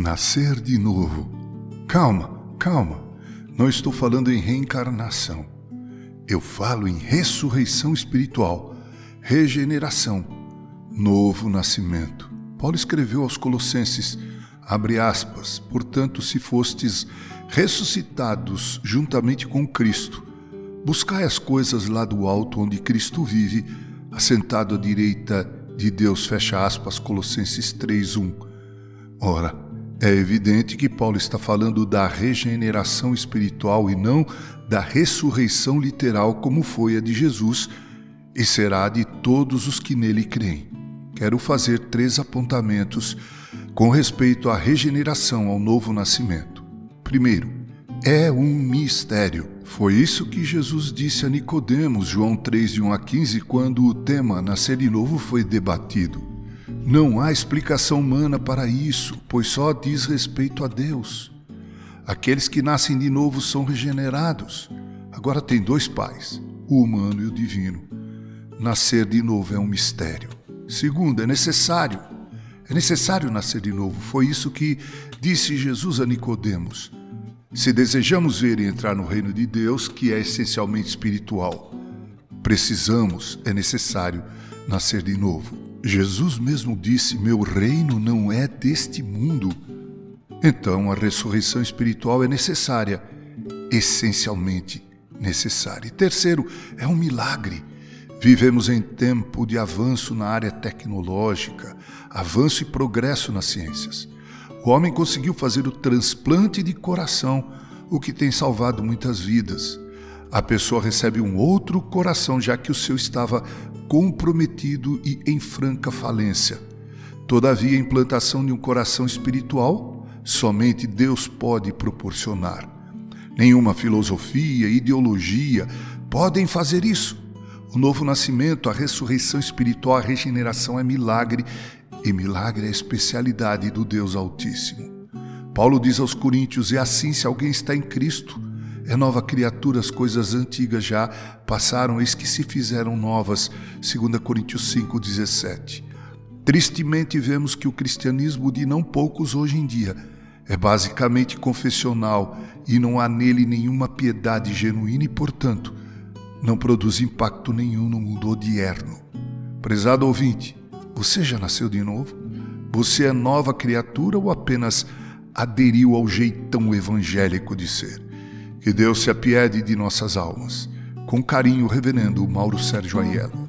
Nascer de novo. Calma, calma. Não estou falando em reencarnação. Eu falo em ressurreição espiritual, regeneração, novo nascimento. Paulo escreveu aos Colossenses, abre aspas, portanto, se fostes ressuscitados juntamente com Cristo, buscai as coisas lá do alto onde Cristo vive, assentado à direita de Deus, fecha aspas, Colossenses 3:1. Ora, é evidente que Paulo está falando da regeneração espiritual e não da ressurreição literal como foi a de Jesus e será de todos os que nele creem. Quero fazer três apontamentos com respeito à regeneração, ao novo nascimento. Primeiro, é um mistério. Foi isso que Jesus disse a Nicodemos, João 3, de 1 a 15, quando o tema nascer de novo foi debatido. Não há explicação humana para isso, pois só diz respeito a Deus. Aqueles que nascem de novo são regenerados. Agora tem dois pais, o humano e o divino. Nascer de novo é um mistério. Segundo, é necessário. É necessário nascer de novo. Foi isso que disse Jesus a Nicodemos. Se desejamos ver e entrar no reino de Deus, que é essencialmente espiritual, precisamos, é necessário nascer de novo. Jesus mesmo disse: Meu reino não é deste mundo. Então a ressurreição espiritual é necessária, essencialmente necessária. E terceiro, é um milagre. Vivemos em tempo de avanço na área tecnológica, avanço e progresso nas ciências. O homem conseguiu fazer o transplante de coração, o que tem salvado muitas vidas. A pessoa recebe um outro coração, já que o seu estava comprometido e em franca falência. Todavia, a implantação de um coração espiritual somente Deus pode proporcionar. Nenhuma filosofia, ideologia podem fazer isso. O novo nascimento, a ressurreição espiritual, a regeneração é milagre e milagre é a especialidade do Deus Altíssimo. Paulo diz aos Coríntios: E assim, se alguém está em Cristo, é nova criatura, as coisas antigas já passaram, eis que se fizeram novas. 2 Coríntios 5,17. Tristemente vemos que o cristianismo de não poucos hoje em dia é basicamente confessional e não há nele nenhuma piedade genuína e, portanto, não produz impacto nenhum no mundo odierno. Prezado ouvinte, você já nasceu de novo? Você é nova criatura ou apenas aderiu ao jeitão evangélico de ser? Que Deus se apiede de nossas almas. Com carinho, Reverendo Mauro Sérgio Aiello.